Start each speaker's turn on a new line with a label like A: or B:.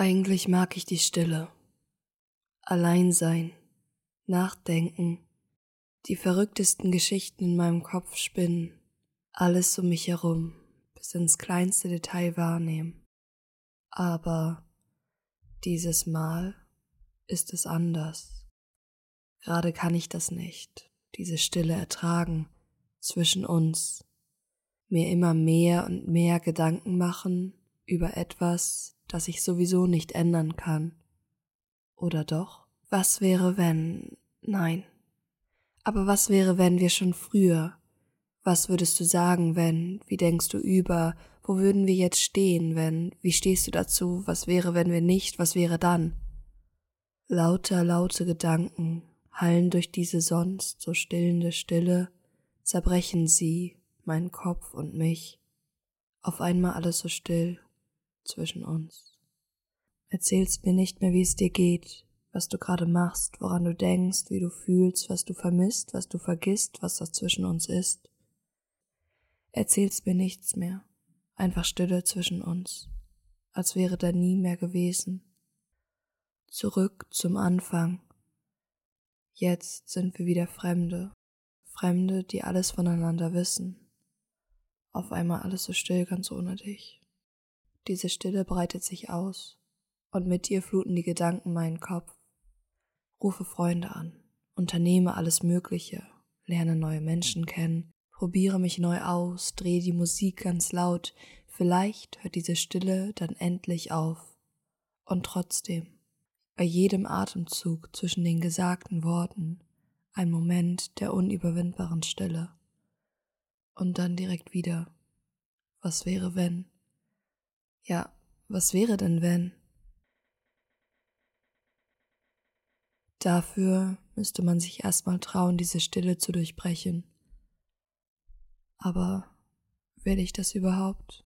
A: Eigentlich mag ich die Stille. Allein sein, nachdenken, die verrücktesten Geschichten in meinem Kopf spinnen, alles um mich herum, bis ins kleinste Detail wahrnehmen. Aber dieses Mal ist es anders. Gerade kann ich das nicht, diese Stille ertragen zwischen uns, mir immer mehr und mehr Gedanken machen über etwas, das ich sowieso nicht ändern kann. Oder doch? Was wäre, wenn. Nein. Aber was wäre, wenn wir schon früher? Was würdest du sagen, wenn? Wie denkst du über? Wo würden wir jetzt stehen, wenn? Wie stehst du dazu? Was wäre, wenn wir nicht? Was wäre dann? Lauter, laute Gedanken hallen durch diese sonst so stillende Stille, zerbrechen sie, meinen Kopf und mich. Auf einmal alles so still zwischen uns. Erzählst mir nicht mehr, wie es dir geht, was du gerade machst, woran du denkst, wie du fühlst, was du vermisst, was du vergisst, was das zwischen uns ist. Erzählst mir nichts mehr, einfach Stille zwischen uns, als wäre da nie mehr gewesen. Zurück zum Anfang. Jetzt sind wir wieder Fremde, Fremde, die alles voneinander wissen. Auf einmal alles so still, ganz ohne dich. Diese Stille breitet sich aus, und mit ihr fluten die Gedanken meinen Kopf. Rufe Freunde an, unternehme alles Mögliche, lerne neue Menschen kennen, probiere mich neu aus, drehe die Musik ganz laut, vielleicht hört diese Stille dann endlich auf. Und trotzdem, bei jedem Atemzug zwischen den gesagten Worten, ein Moment der unüberwindbaren Stille. Und dann direkt wieder. Was wäre, wenn? Ja, was wäre denn wenn? Dafür müsste man sich erstmal trauen, diese Stille zu durchbrechen. Aber will ich das überhaupt?